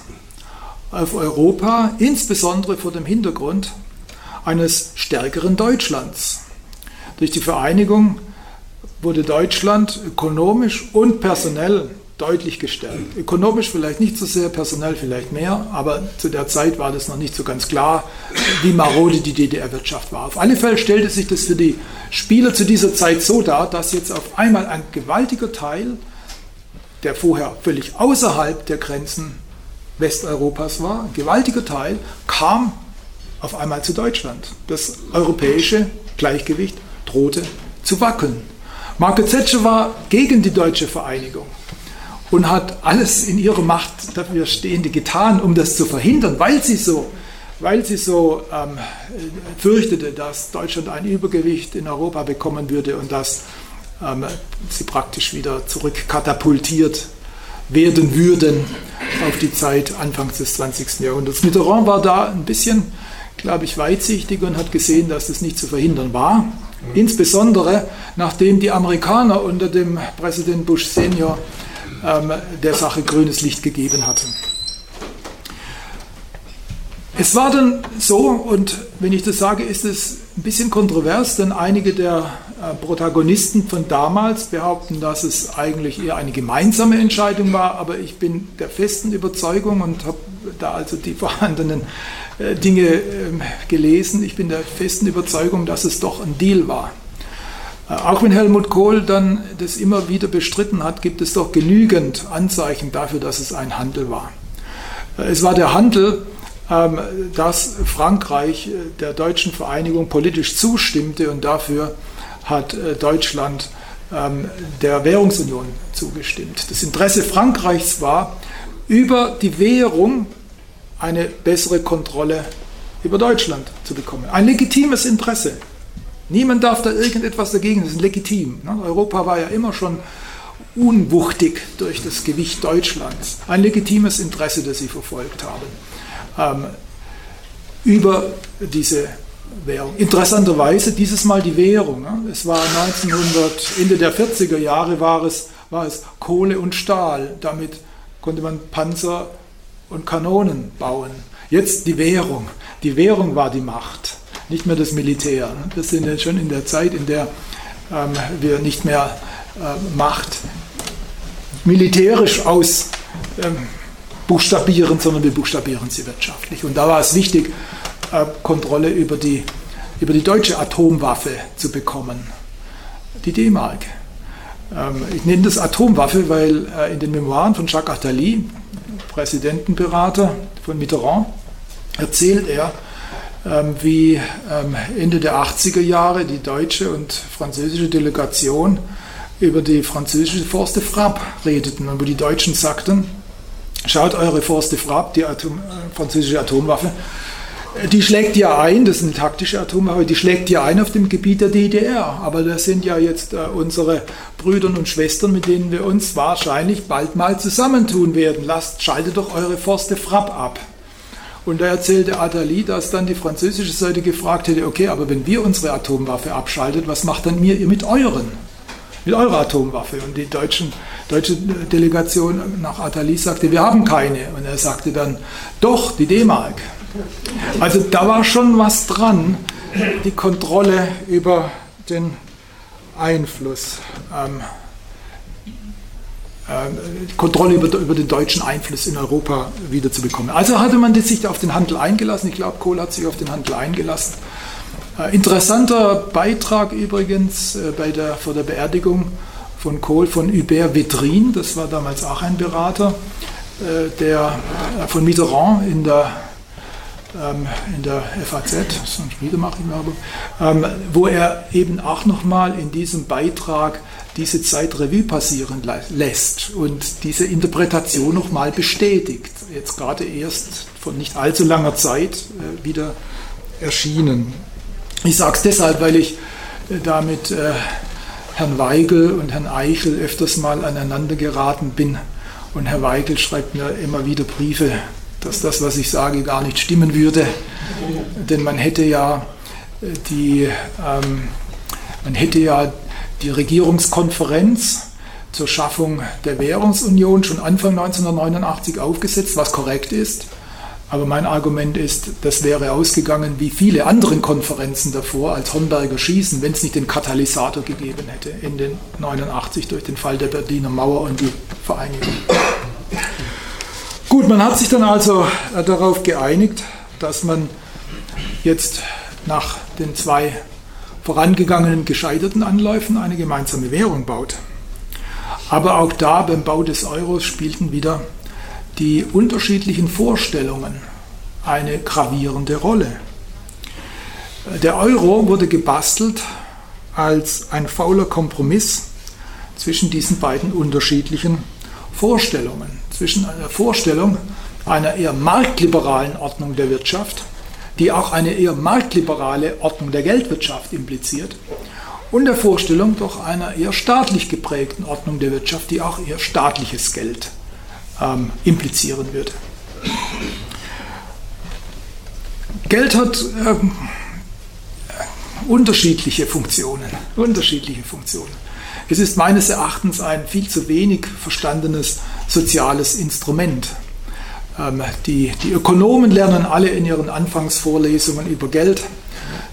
S1: auf Europa, insbesondere vor dem Hintergrund eines stärkeren Deutschlands. Durch die Vereinigung wurde Deutschland ökonomisch und personell deutlich gestärkt. Ökonomisch vielleicht nicht so sehr, personell vielleicht mehr, aber zu der Zeit war das noch nicht so ganz klar, wie marode die DDR-Wirtschaft war. Auf alle Fälle stellte sich das für die Spieler zu dieser Zeit so dar, dass jetzt auf einmal ein gewaltiger Teil, der vorher völlig außerhalb der Grenzen Westeuropas war, ein gewaltiger Teil, kam auf einmal zu Deutschland. Das europäische Gleichgewicht drohte zu wackeln. Margaret Thatcher war gegen die deutsche Vereinigung und hat alles in ihrer Macht dafür Stehende getan, um das zu verhindern, weil sie so, weil sie so ähm, fürchtete, dass Deutschland ein Übergewicht in Europa bekommen würde und dass ähm, sie praktisch wieder zurückkatapultiert werden würden auf die Zeit Anfangs des 20. Jahrhunderts. Mitterrand war da ein bisschen, glaube ich, weitsichtig und hat gesehen, dass das nicht zu verhindern war. Insbesondere nachdem die Amerikaner unter dem Präsident Bush Senior ähm, der Sache grünes Licht gegeben hatten. Es war dann so, und wenn ich das sage, ist es ein bisschen kontrovers, denn einige der äh, Protagonisten von damals behaupten, dass es eigentlich eher eine gemeinsame Entscheidung war, aber ich bin der festen Überzeugung und habe da also die vorhandenen äh, Dinge ähm, gelesen. Ich bin der festen Überzeugung, dass es doch ein Deal war. Äh, auch wenn Helmut Kohl dann das immer wieder bestritten hat, gibt es doch genügend Anzeichen dafür, dass es ein Handel war. Es war der Handel, dass Frankreich der deutschen Vereinigung politisch zustimmte und dafür hat Deutschland ähm, der Währungsunion zugestimmt. Das Interesse Frankreichs war, über die Währung eine bessere Kontrolle über Deutschland zu bekommen. Ein legitimes Interesse. Niemand darf da irgendetwas dagegen, das ist legitim. Ne? Europa war ja immer schon unwuchtig durch das Gewicht Deutschlands. Ein legitimes Interesse, das sie verfolgt haben. Ähm, über diese Währung. Interessanterweise dieses Mal die Währung. Ne? Es war 1900, Ende der 40er Jahre war es, war es Kohle und Stahl. Damit konnte man Panzer und Kanonen bauen. Jetzt die Währung. Die Währung war die Macht, nicht mehr das Militär. Wir sind jetzt schon in der Zeit, in der ähm, wir nicht mehr äh, Macht militärisch aus ähm, buchstabieren, sondern wir buchstabieren sie wirtschaftlich. Und da war es wichtig, äh, Kontrolle über die, über die deutsche Atomwaffe zu bekommen, die D-Mark. Ähm, ich nenne das Atomwaffe, weil äh, in den Memoiren von Jacques Attali, Präsidentenberater von Mitterrand, erzählt er, ähm, wie ähm, Ende der 80er Jahre die deutsche und französische Delegation über die französische Forste Frappe redeten und wo die Deutschen sagten, schaut eure Forste Frappe, die Atom, äh, französische Atomwaffe, die schlägt ja ein, das ist eine taktische Atomwaffe, die schlägt ja ein auf dem Gebiet der DDR. Aber das sind ja jetzt äh, unsere Brüder und Schwestern, mit denen wir uns wahrscheinlich bald mal zusammentun werden. Lasst, schaltet doch eure Forste Frapp ab. Und da erzählte Attali, dass dann die französische Seite gefragt hätte, okay, aber wenn wir unsere Atomwaffe abschaltet, was macht dann ihr mit euren? Mit eurer Atomwaffe? Und die deutschen, deutsche Delegation nach Attali sagte, wir haben keine. Und er sagte dann, doch, die D-Mark. Also da war schon was dran, die Kontrolle über den Einfluss. Ähm, äh, Kontrolle über, über, den deutschen Einfluss in Europa wiederzubekommen. Also hatte man sich auf den Handel eingelassen. Ich glaube, Kohl hat sich auf den Handel eingelassen. Äh, interessanter Beitrag übrigens äh, bei der, vor der Beerdigung von Kohl von Hubert Vetrin, das war damals auch ein Berater, äh, der von Mitterrand in der ähm, in der FAZ, sonst wieder mache ich Werbung, ähm, wo er eben auch nochmal in diesem Beitrag diese Zeit Revue passieren lässt und diese Interpretation nochmal bestätigt. Jetzt gerade erst von nicht allzu langer Zeit wieder erschienen. Ich sage es deshalb, weil ich äh, da mit äh, Herrn Weigel und Herrn Eichel öfters mal aneinander geraten bin. Und Herr Weigel schreibt mir immer wieder Briefe dass das, was ich sage, gar nicht stimmen würde. Denn man hätte ja äh, die, ähm, man hätte ja die Regierungskonferenz zur Schaffung der Währungsunion schon Anfang 1989 aufgesetzt, was korrekt ist. Aber mein Argument ist, das wäre ausgegangen wie viele andere Konferenzen davor als Hornberger Schießen, wenn es nicht den Katalysator gegeben hätte in den 89 durch den Fall der Berliner Mauer und die Vereinigung. Gut, man hat sich dann also äh, darauf geeinigt, dass man jetzt nach den zwei vorangegangenen gescheiterten Anläufen eine gemeinsame Währung baut. Aber auch da beim Bau des Euros spielten wieder die unterschiedlichen Vorstellungen eine gravierende Rolle. Der Euro wurde gebastelt als ein fauler Kompromiss zwischen diesen beiden unterschiedlichen Vorstellungen zwischen einer Vorstellung einer eher marktliberalen Ordnung der Wirtschaft, die auch eine eher marktliberale Ordnung der Geldwirtschaft impliziert, und der Vorstellung doch einer eher staatlich geprägten Ordnung der Wirtschaft, die auch eher staatliches Geld ähm, implizieren würde. Geld hat ähm, unterschiedliche Funktionen, unterschiedliche Funktionen. Es ist meines Erachtens ein viel zu wenig verstandenes soziales Instrument. Ähm, die, die Ökonomen lernen alle in ihren Anfangsvorlesungen über Geld,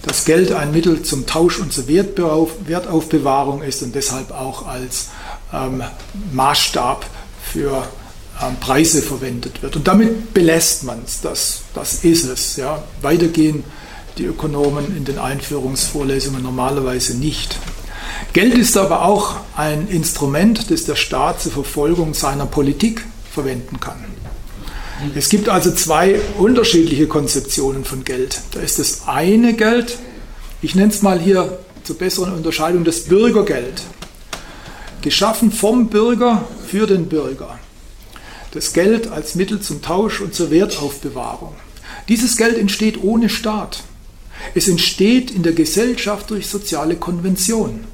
S1: dass Geld ein Mittel zum Tausch und zur Wertaufbewahrung ist und deshalb auch als ähm, Maßstab für Preise verwendet wird. Und damit belässt man es, das, das ist es. Ja. Weiter gehen die Ökonomen in den Einführungsvorlesungen normalerweise nicht. Geld ist aber auch ein Instrument, das der Staat zur Verfolgung seiner Politik verwenden kann. Es gibt also zwei unterschiedliche Konzeptionen von Geld. Da ist das eine Geld, ich nenne es mal hier zur besseren Unterscheidung das Bürgergeld, geschaffen vom Bürger für den Bürger. Das Geld als Mittel zum Tausch und zur Wertaufbewahrung. Dieses Geld entsteht ohne Staat. Es entsteht in der Gesellschaft durch soziale Konvention.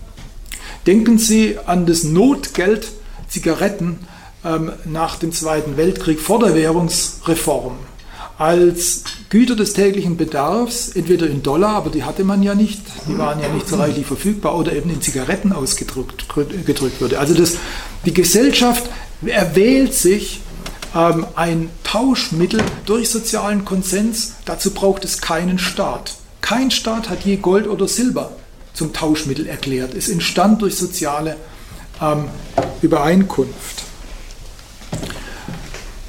S1: Denken Sie an das Notgeld Zigaretten ähm, nach dem Zweiten Weltkrieg vor der Währungsreform als Güter des täglichen Bedarfs, entweder in Dollar, aber die hatte man ja nicht, die waren ja nicht so reichlich verfügbar, oder eben in Zigaretten ausgedrückt gedrückt wurde. Also das, die Gesellschaft erwählt sich ähm, ein Tauschmittel durch sozialen Konsens, dazu braucht es keinen Staat. Kein Staat hat je Gold oder Silber zum Tauschmittel erklärt. Es entstand durch soziale ähm, Übereinkunft.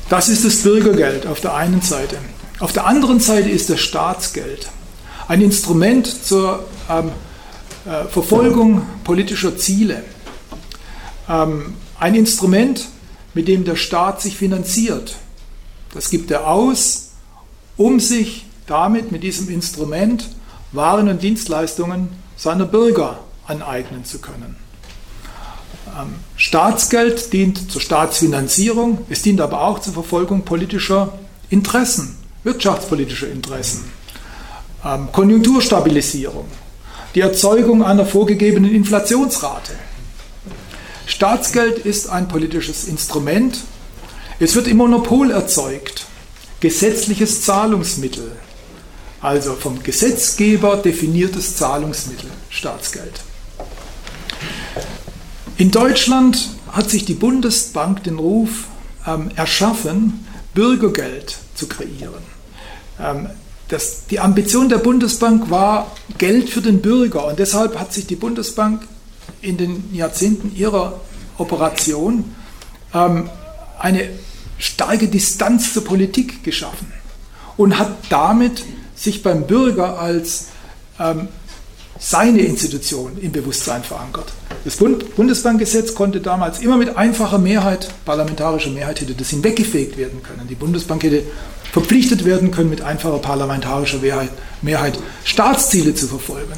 S1: Das ist das Bürgergeld auf der einen Seite. Auf der anderen Seite ist das Staatsgeld ein Instrument zur ähm, äh, Verfolgung politischer Ziele. Ähm, ein Instrument, mit dem der Staat sich finanziert. Das gibt er aus, um sich damit, mit diesem Instrument, Waren und Dienstleistungen seiner Bürger aneignen zu können. Ähm, Staatsgeld dient zur Staatsfinanzierung, es dient aber auch zur Verfolgung politischer Interessen, wirtschaftspolitischer Interessen, ähm, Konjunkturstabilisierung, die Erzeugung einer vorgegebenen Inflationsrate. Staatsgeld ist ein politisches Instrument. Es wird im Monopol erzeugt. Gesetzliches Zahlungsmittel, also vom Gesetzgeber definiertes Zahlungsmittel, Staatsgeld. In Deutschland hat sich die Bundesbank den Ruf ähm, erschaffen, Bürgergeld zu kreieren. Ähm, das, die Ambition der Bundesbank war Geld für den Bürger und deshalb hat sich die Bundesbank in den Jahrzehnten ihrer Operation ähm, eine starke Distanz zur Politik geschaffen und hat damit sich beim Bürger als ähm, seine Institution im Bewusstsein verankert. Das Bund Bundesbankgesetz konnte damals immer mit einfacher Mehrheit, parlamentarischer Mehrheit, hätte das hinweggefegt werden können. Die Bundesbank hätte verpflichtet werden können, mit einfacher parlamentarischer Mehrheit, Mehrheit Staatsziele zu verfolgen.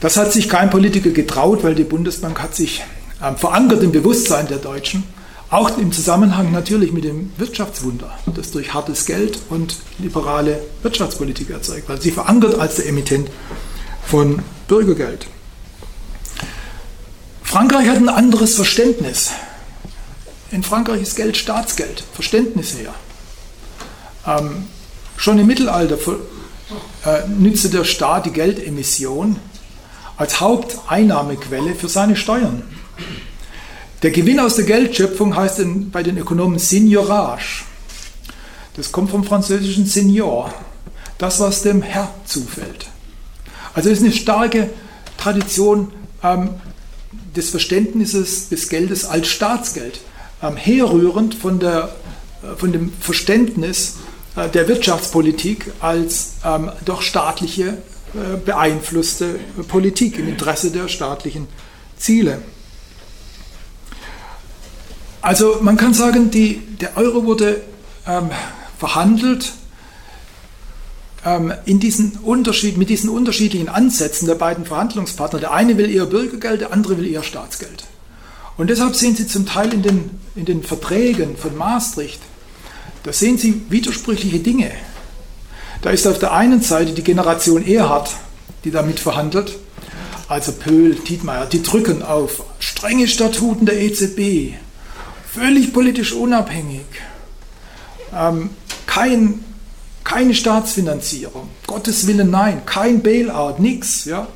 S1: Das hat sich kein Politiker getraut, weil die Bundesbank hat sich äh, verankert im Bewusstsein der Deutschen, auch im Zusammenhang natürlich mit dem Wirtschaftswunder, das durch hartes Geld und liberale Wirtschaftspolitik erzeugt, weil sie verankert als der Emittent von Bürgergeld. Frankreich hat ein anderes Verständnis. In Frankreich ist Geld Staatsgeld, Verständnis her. Ähm, schon im Mittelalter äh, nützte der Staat die Geldemission als Haupteinnahmequelle für seine Steuern. Der Gewinn aus der Geldschöpfung heißt in, bei den Ökonomen Signorage. Das kommt vom französischen Senior, das, was dem Herr zufällt. Also es ist eine starke Tradition ähm, des Verständnisses des Geldes als Staatsgeld, ähm, herrührend von, der, äh, von dem Verständnis äh, der Wirtschaftspolitik als ähm, doch staatliche beeinflusste Politik im Interesse der staatlichen Ziele. Also man kann sagen, die, der Euro wurde ähm, verhandelt ähm, in diesen Unterschied, mit diesen unterschiedlichen Ansätzen der beiden Verhandlungspartner. Der eine will eher Bürgergeld, der andere will eher Staatsgeld. Und deshalb sehen Sie zum Teil in den, in den Verträgen von Maastricht, da sehen Sie widersprüchliche Dinge. Da ist auf der einen Seite die Generation Erhard, die damit verhandelt, also Pöhl, Tietmeier, die drücken auf strenge Statuten der EZB, völlig politisch unabhängig, ähm, kein keine Staatsfinanzierung. Gottes Willen, nein. Kein Bailout, nichts. Ja?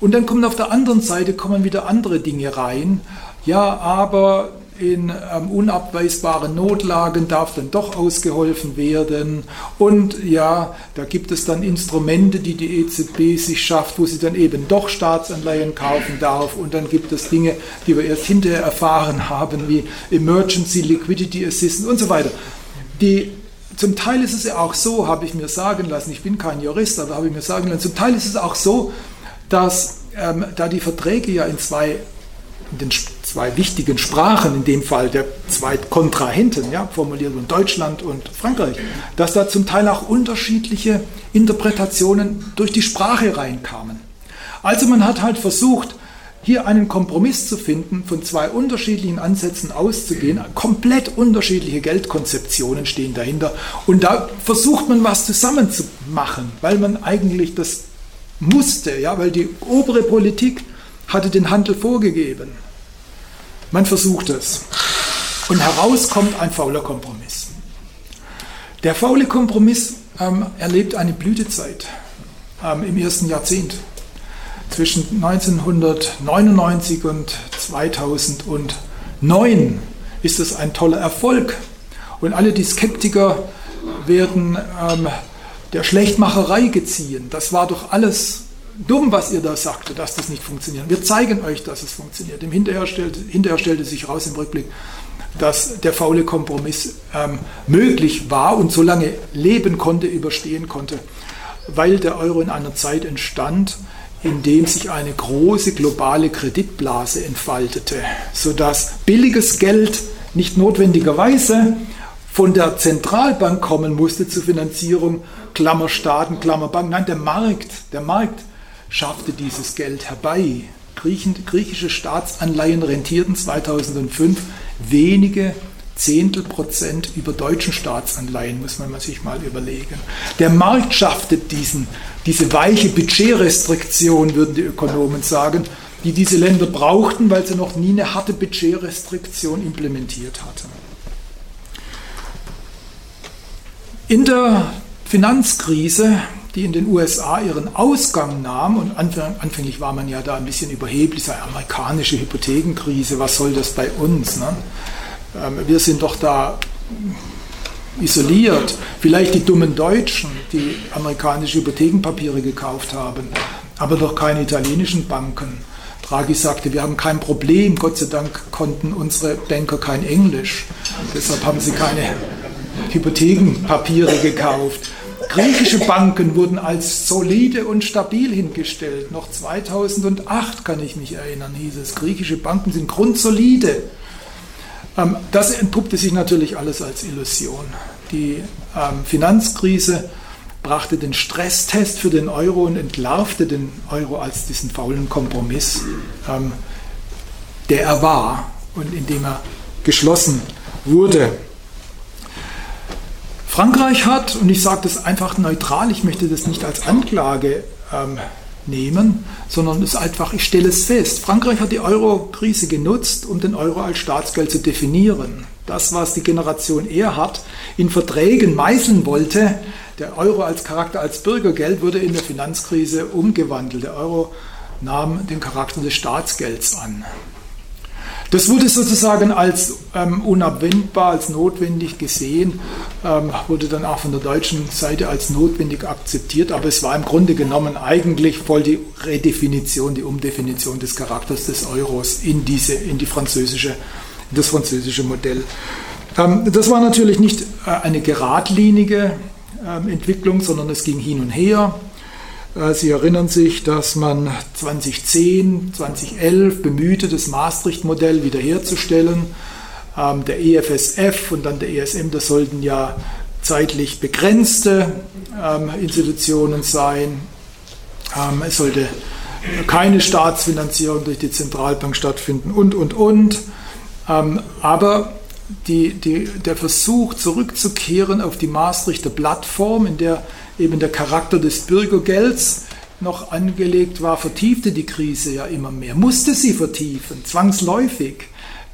S1: Und dann kommen auf der anderen Seite kommen wieder andere Dinge rein. Ja, aber in ähm, unabweisbaren Notlagen darf dann doch ausgeholfen werden. Und ja, da gibt es dann Instrumente, die die EZB sich schafft, wo sie dann eben doch Staatsanleihen kaufen darf. Und dann gibt es Dinge, die wir erst hinterher erfahren haben, wie Emergency Liquidity Assistance und so weiter. Die zum Teil ist es ja auch so, habe ich mir sagen lassen, ich bin kein Jurist, aber habe ich mir sagen lassen, zum Teil ist es auch so, dass ähm, da die Verträge ja in zwei, in den zwei wichtigen Sprachen, in dem Fall der zwei Kontrahenten, ja, formuliert von Deutschland und Frankreich, dass da zum Teil auch unterschiedliche Interpretationen durch die Sprache reinkamen. Also man hat halt versucht, hier einen Kompromiss zu finden, von zwei unterschiedlichen Ansätzen auszugehen. Komplett unterschiedliche Geldkonzeptionen stehen dahinter. Und da versucht man was zusammenzumachen, weil man eigentlich das musste, ja, weil die obere Politik hatte den Handel vorgegeben. Man versucht es. Und heraus kommt ein fauler Kompromiss. Der faule Kompromiss ähm, erlebt eine Blütezeit ähm, im ersten Jahrzehnt zwischen 1999 und 2009 ist es ein toller Erfolg. Und alle die Skeptiker werden ähm, der Schlechtmacherei geziehen. Das war doch alles dumm, was ihr da sagte, dass das nicht funktioniert. Wir zeigen euch, dass es funktioniert. Im Hinterher stellte, hinterher stellte sich raus im Rückblick, dass der faule Kompromiss ähm, möglich war und so lange leben konnte, überstehen konnte, weil der Euro in einer Zeit entstand, in dem sich eine große globale Kreditblase entfaltete, sodass billiges Geld nicht notwendigerweise von der Zentralbank kommen musste zur Finanzierung, Klammer Staaten, Klammer Bank. Nein, der Markt, der Markt schaffte dieses Geld herbei. griechische Staatsanleihen rentierten 2005 wenige Zehntel Prozent über deutschen Staatsanleihen, muss man sich mal überlegen. Der Markt schaffte diesen, diese weiche Budgetrestriktion, würden die Ökonomen sagen, die diese Länder brauchten, weil sie noch nie eine harte Budgetrestriktion implementiert hatten. In der Finanzkrise, die in den USA ihren Ausgang nahm, und anfänglich war man ja da ein bisschen überheblich, eine amerikanische Hypothekenkrise, was soll das bei uns? Ne? Ähm, wir sind doch da isoliert. Vielleicht die dummen Deutschen, die amerikanische Hypothekenpapiere gekauft haben, aber doch keine italienischen Banken. Draghi sagte, wir haben kein Problem, Gott sei Dank konnten unsere Banker kein Englisch. Deshalb haben sie keine Hypothekenpapiere gekauft. Griechische Banken wurden als solide und stabil hingestellt. Noch 2008 kann ich mich erinnern, hieß es. Griechische Banken sind grundsolide. Ähm, das entpuppte sich natürlich alles als Illusion. Die ähm, Finanzkrise brachte den Stresstest für den Euro und entlarvte den Euro als diesen faulen Kompromiss, ähm, der er war und in dem er geschlossen wurde. Frankreich hat, und ich sage das einfach neutral, ich möchte das nicht als Anklage ähm, nehmen, sondern es einfach, ich stelle es fest. Frankreich hat die Euro-Krise genutzt, um den Euro als Staatsgeld zu definieren. Das, was die Generation Erhard in Verträgen meißeln wollte, der Euro als Charakter als Bürgergeld, wurde in der Finanzkrise umgewandelt. Der Euro nahm den Charakter des Staatsgelds an. Das wurde sozusagen als ähm, unabwendbar, als notwendig gesehen, ähm, wurde dann auch von der deutschen Seite als notwendig akzeptiert, aber es war im Grunde genommen eigentlich voll die Redefinition, die Umdefinition des Charakters des Euros in, diese, in, die französische, in das französische Modell. Ähm, das war natürlich nicht äh, eine geradlinige ähm, Entwicklung, sondern es ging hin und her. Äh, Sie erinnern sich, dass man 2010, 2011 bemühte, das Maastricht-Modell wiederherzustellen. Ähm, der EFSF und dann der ESM, das sollten ja zeitlich begrenzte ähm, Institutionen sein. Ähm, es sollte keine Staatsfinanzierung durch die Zentralbank stattfinden und, und, und. Aber die, die, der Versuch zurückzukehren auf die Maastrichter Plattform, in der eben der Charakter des Bürgergelds noch angelegt war, vertiefte die Krise ja immer mehr, musste sie vertiefen, zwangsläufig.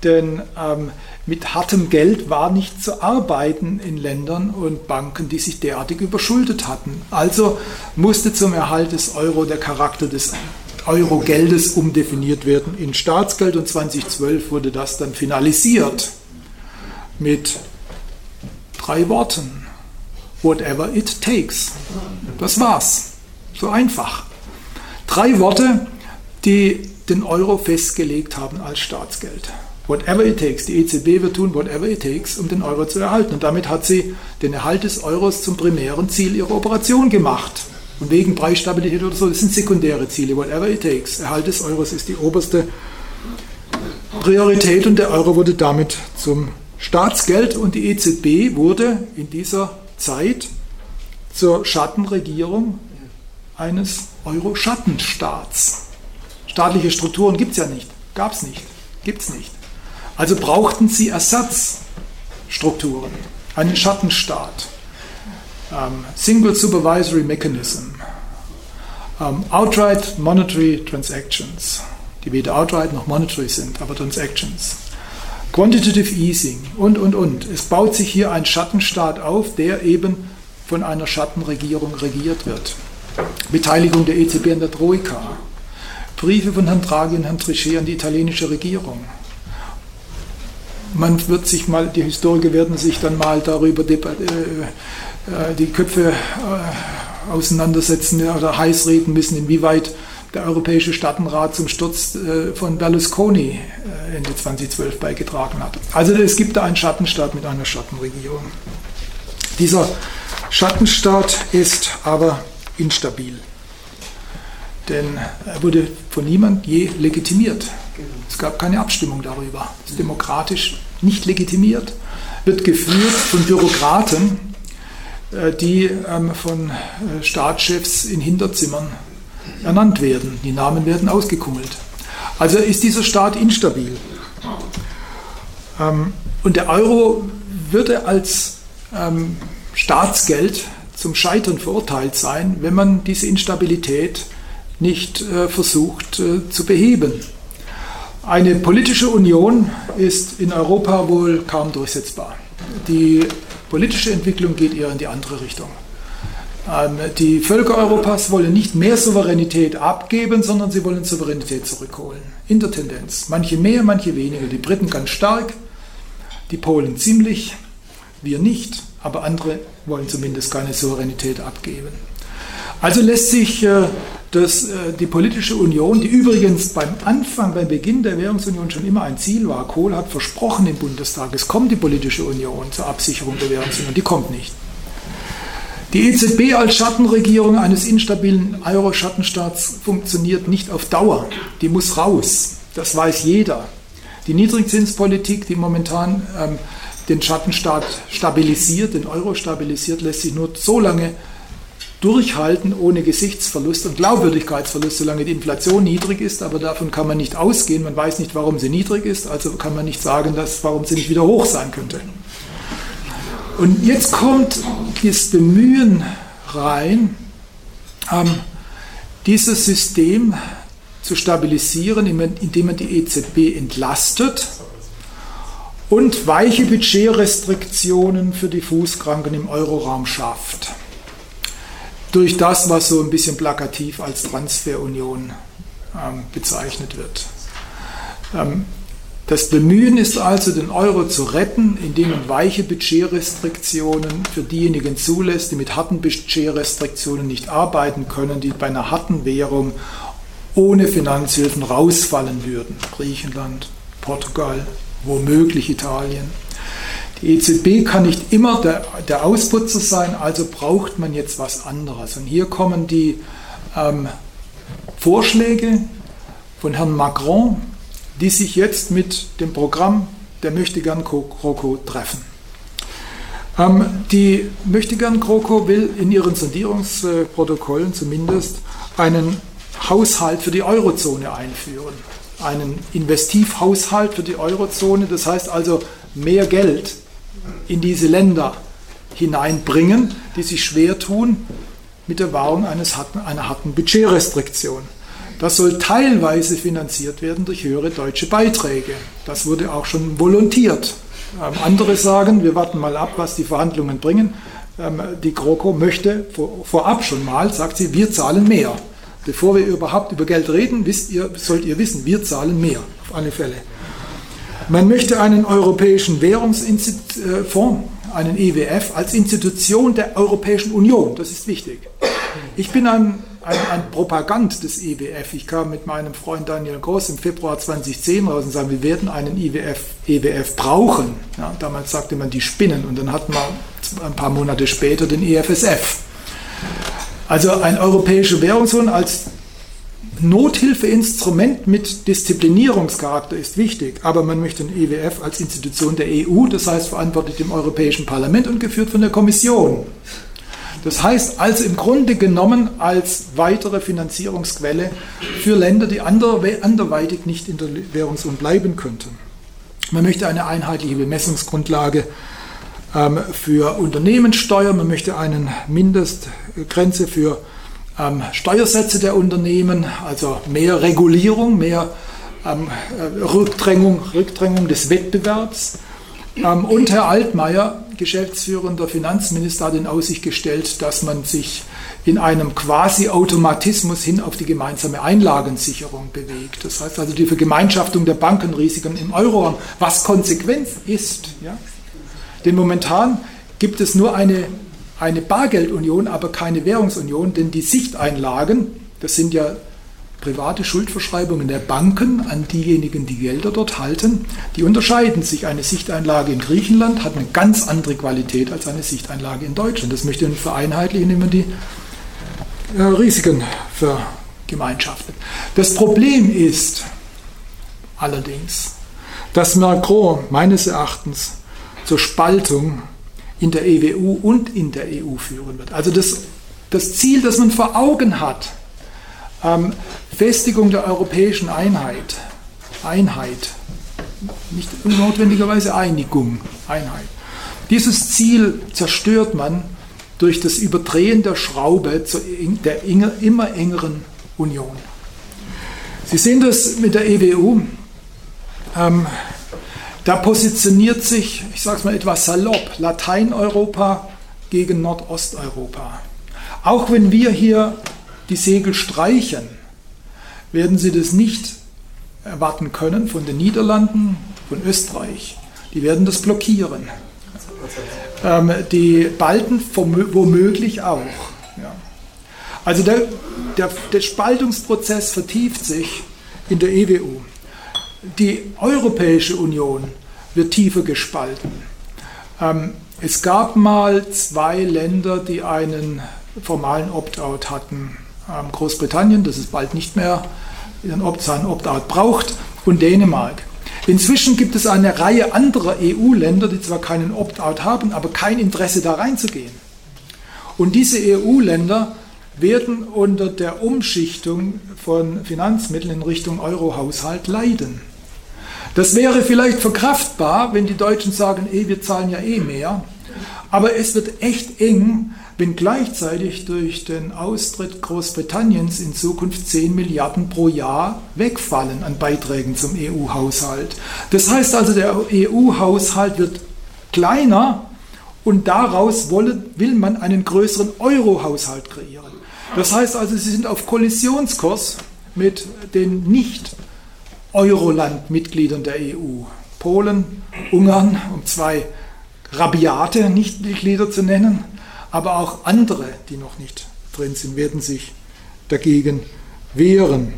S1: Denn ähm, mit hartem Geld war nicht zu arbeiten in Ländern und Banken, die sich derartig überschuldet hatten. Also musste zum Erhalt des Euro der Charakter des Euro-Geldes umdefiniert werden in Staatsgeld und 2012 wurde das dann finalisiert mit drei Worten whatever it takes. Das war's. So einfach. Drei Worte, die den Euro festgelegt haben als Staatsgeld. Whatever it takes. Die EZB wird tun, whatever it takes, um den Euro zu erhalten. Und damit hat sie den Erhalt des Euros zum primären Ziel ihrer Operation gemacht. Und wegen Preisstabilität oder so, das sind sekundäre Ziele. Whatever it takes. Erhalt des Euros ist die oberste Priorität und der Euro wurde damit zum Staatsgeld und die EZB wurde in dieser Zeit zur Schattenregierung eines Euro-Schattenstaats. Staatliche Strukturen gibt es ja nicht, gab es nicht, gibt es nicht. Also brauchten sie Ersatzstrukturen, einen Schattenstaat, ähm, Single Supervisory Mechanism, ähm, Outright Monetary Transactions, die weder outright noch monetary sind, aber Transactions. Quantitative Easing und, und, und. Es baut sich hier ein Schattenstaat auf, der eben von einer Schattenregierung regiert wird. Beteiligung der EZB an der Troika. Briefe von Herrn Draghi und Herrn Trichet an die italienische Regierung. Man wird sich mal, die Historiker werden sich dann mal darüber äh, äh, die Köpfe äh, auseinandersetzen oder heiß reden müssen, inwieweit der Europäische Staatenrat zum Sturz äh, von Berlusconi äh, Ende 2012 beigetragen hat. Also es gibt da einen Schattenstaat mit einer Schattenregierung. Dieser Schattenstaat ist aber instabil, denn er wurde von niemand je legitimiert. Es gab keine Abstimmung darüber. Es ist demokratisch nicht legitimiert, wird geführt von Bürokraten, äh, die ähm, von Staatschefs in Hinterzimmern ernannt werden. Die Namen werden ausgekummelt. Also ist dieser Staat instabil. Ähm, und der Euro würde als ähm, Staatsgeld zum Scheitern verurteilt sein, wenn man diese Instabilität nicht äh, versucht äh, zu beheben. Eine politische Union ist in Europa wohl kaum durchsetzbar. Die politische Entwicklung geht eher in die andere Richtung. Ähm, die Völker Europas wollen nicht mehr Souveränität abgeben, sondern sie wollen Souveränität zurückholen. In der Tendenz. Manche mehr, manche weniger. Die Briten ganz stark, die Polen ziemlich, wir nicht, aber andere wollen zumindest keine Souveränität abgeben. Also lässt sich äh, äh, die politische Union, die übrigens beim Anfang, beim Beginn der Währungsunion schon immer ein Ziel war, Kohl hat versprochen im Bundestag, es kommt die politische Union zur Absicherung der Währungsunion, die kommt nicht. Die EZB als Schattenregierung eines instabilen Euro-Schattenstaats funktioniert nicht auf Dauer. Die muss raus. Das weiß jeder. Die Niedrigzinspolitik, die momentan ähm, den Schattenstaat stabilisiert, den Euro stabilisiert, lässt sich nur so lange durchhalten ohne Gesichtsverlust und Glaubwürdigkeitsverlust, solange die Inflation niedrig ist. Aber davon kann man nicht ausgehen. Man weiß nicht, warum sie niedrig ist. Also kann man nicht sagen, dass, warum sie nicht wieder hoch sein könnte. Und jetzt kommt das Bemühen rein, ähm, dieses System zu stabilisieren, indem man die EZB entlastet und weiche Budgetrestriktionen für die Fußkranken im Euroraum schafft. Durch das, was so ein bisschen plakativ als Transferunion ähm, bezeichnet wird. Das Bemühen ist also, den Euro zu retten, indem man weiche Budgetrestriktionen für diejenigen zulässt, die mit harten Budgetrestriktionen nicht arbeiten können, die bei einer harten Währung ohne Finanzhilfen rausfallen würden. Griechenland, Portugal, womöglich Italien. Die EZB kann nicht immer der, der Ausputzer sein, also braucht man jetzt was anderes. Und hier kommen die ähm, Vorschläge von Herrn Macron, die sich jetzt mit dem Programm der Möchtegern GroKo treffen. Ähm, die Möchtegern GroKo will in ihren Sondierungsprotokollen zumindest einen Haushalt für die Eurozone einführen. Einen Investivhaushalt für die Eurozone, das heißt also mehr Geld in diese Länder hineinbringen, die sich schwer tun mit der Wahrung eines harten, einer harten Budgetrestriktion. Das soll teilweise finanziert werden durch höhere deutsche Beiträge. Das wurde auch schon volontiert. Ähm, andere sagen, wir warten mal ab, was die Verhandlungen bringen. Ähm, die GroKo möchte vor, vorab schon mal, sagt sie, wir zahlen mehr. Bevor wir überhaupt über Geld reden, ihr, sollt ihr wissen, wir zahlen mehr, auf alle Fälle. Man möchte einen europäischen Währungsfonds, einen EWF, als Institution der Europäischen Union. Das ist wichtig. Ich bin ein ein, ein Propagand des IWF. Ich kam mit meinem Freund Daniel Groß im Februar 2010 raus und sagte, wir werden einen IWF, EWF brauchen. Ja, damals sagte man die Spinnen und dann hatten wir ein paar Monate später den EFSF. Also ein europäischer Währungsfonds als Nothilfeinstrument mit Disziplinierungscharakter ist wichtig, aber man möchte den EWF als Institution der EU, das heißt verantwortlich im Europäischen Parlament und geführt von der Kommission. Das heißt also im Grunde genommen als weitere Finanzierungsquelle für Länder, die anderweitig nicht in der Währungsunion bleiben könnten. Man möchte eine einheitliche Bemessungsgrundlage ähm, für Unternehmenssteuer, man möchte eine Mindestgrenze für ähm, Steuersätze der Unternehmen, also mehr Regulierung, mehr ähm, äh, Rückdrängung, Rückdrängung des Wettbewerbs. Ähm, und Herr Altmaier, geschäftsführender Finanzminister, hat in Aussicht gestellt, dass man sich in einem Quasi-Automatismus hin auf die gemeinsame Einlagensicherung bewegt. Das heißt also die Vergemeinschaftung der Bankenrisiken im Euroraum, was Konsequenz ist. Ja? Denn momentan gibt es nur eine, eine Bargeldunion, aber keine Währungsunion, denn die Sichteinlagen, das sind ja private Schuldverschreibungen der Banken an diejenigen, die Gelder dort halten, die unterscheiden sich. Eine Sichteinlage in Griechenland hat eine ganz andere Qualität als eine Sichteinlage in Deutschland. Das möchte man vereinheitlichen, indem man die äh, Risiken vergemeinschaftet. Das Problem ist allerdings, dass Macron meines Erachtens zur Spaltung in der EWU und in der EU führen wird. Also das, das Ziel, das man vor Augen hat, ähm, Festigung der europäischen Einheit Einheit. Nicht notwendigerweise Einigung, Einheit. Dieses Ziel zerstört man durch das Überdrehen der Schraube der immer engeren Union. Sie sehen das mit der EWU. Ähm, da positioniert sich, ich sage es mal etwas salopp, Lateineuropa gegen Nordosteuropa. Auch wenn wir hier die Segel streichen, werden Sie das nicht erwarten können von den Niederlanden, von Österreich. Die werden das blockieren. Ähm, die Balten womöglich auch. Ja. Also der, der, der Spaltungsprozess vertieft sich in der EWU. Die Europäische Union wird tiefer gespalten. Ähm, es gab mal zwei Länder, die einen formalen Opt-out hatten. Ähm, Großbritannien, das ist bald nicht mehr seinen Opt-out braucht, und Dänemark. Inzwischen gibt es eine Reihe anderer EU-Länder, die zwar keinen Opt-out haben, aber kein Interesse da reinzugehen. Und diese EU-Länder werden unter der Umschichtung von Finanzmitteln in Richtung Euro-Haushalt leiden. Das wäre vielleicht verkraftbar, wenn die Deutschen sagen, eh, wir zahlen ja eh mehr. Aber es wird echt eng, wenn gleichzeitig durch den Austritt Großbritanniens in Zukunft 10 Milliarden pro Jahr wegfallen an Beiträgen zum EU-Haushalt. Das heißt also, der EU-Haushalt wird kleiner und daraus wolle, will man einen größeren Euro-Haushalt kreieren. Das heißt also, sie sind auf Kollisionskurs mit den Nicht-Euroland-Mitgliedern der EU. Polen, Ungarn, um zwei rabiate Nichtmitglieder zu nennen, aber auch andere, die noch nicht drin sind, werden sich dagegen wehren.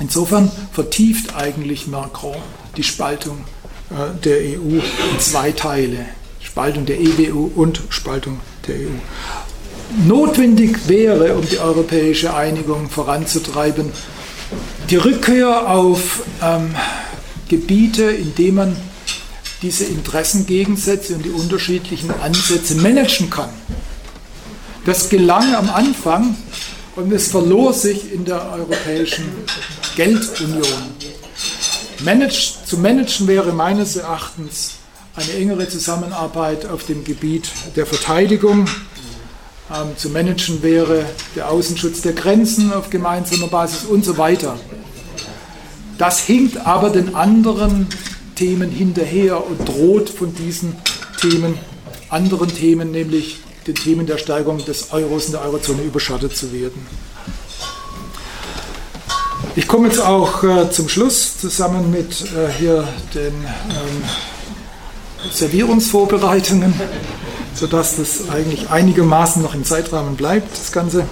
S1: Insofern vertieft eigentlich Macron die Spaltung äh, der EU in zwei Teile. Spaltung der EWU und Spaltung der EU. Notwendig wäre, um die europäische Einigung voranzutreiben, die Rückkehr auf ähm, Gebiete, in denen man diese Interessengegensätze und die unterschiedlichen Ansätze managen kann. Das gelang am Anfang und es verlor sich in der Europäischen Geldunion. Manage, zu managen wäre meines Erachtens eine engere Zusammenarbeit auf dem Gebiet der Verteidigung. Ähm, zu managen wäre der Außenschutz der Grenzen auf gemeinsamer Basis und so weiter. Das hinkt aber den anderen Themen hinterher und droht von diesen Themen, anderen Themen, nämlich den Themen der Steigerung des Euros in der Eurozone überschattet zu werden. Ich komme jetzt auch äh, zum Schluss zusammen mit äh, hier den ähm, Servierungsvorbereitungen, sodass das eigentlich einigermaßen noch im Zeitrahmen bleibt, das Ganze.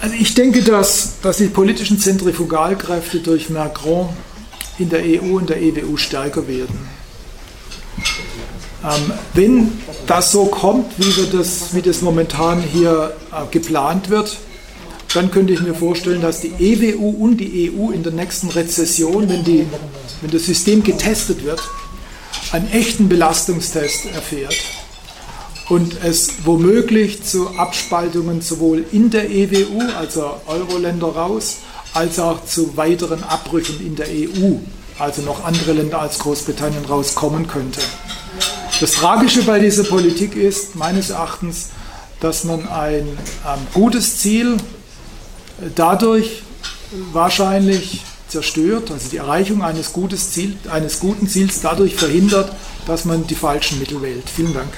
S1: Also ich denke, dass, dass die politischen Zentrifugalkräfte durch Macron in der EU und der EWU stärker werden. Ähm, wenn das so kommt, wie, wir das, wie das momentan hier äh, geplant wird, dann könnte ich mir vorstellen, dass die EWU und die EU in der nächsten Rezession, wenn, die, wenn das System getestet wird, einen echten Belastungstest erfährt und es womöglich zu Abspaltungen sowohl in der EWU, also Euro-Länder raus, als auch zu weiteren Abbrüchen in der EU, also noch andere Länder als Großbritannien rauskommen könnte. Das Tragische bei dieser Politik ist meines Erachtens, dass man ein ähm, gutes Ziel dadurch wahrscheinlich zerstört, also die Erreichung eines, Ziel, eines guten Ziels dadurch verhindert, dass man die falschen Mittel wählt. Vielen Dank.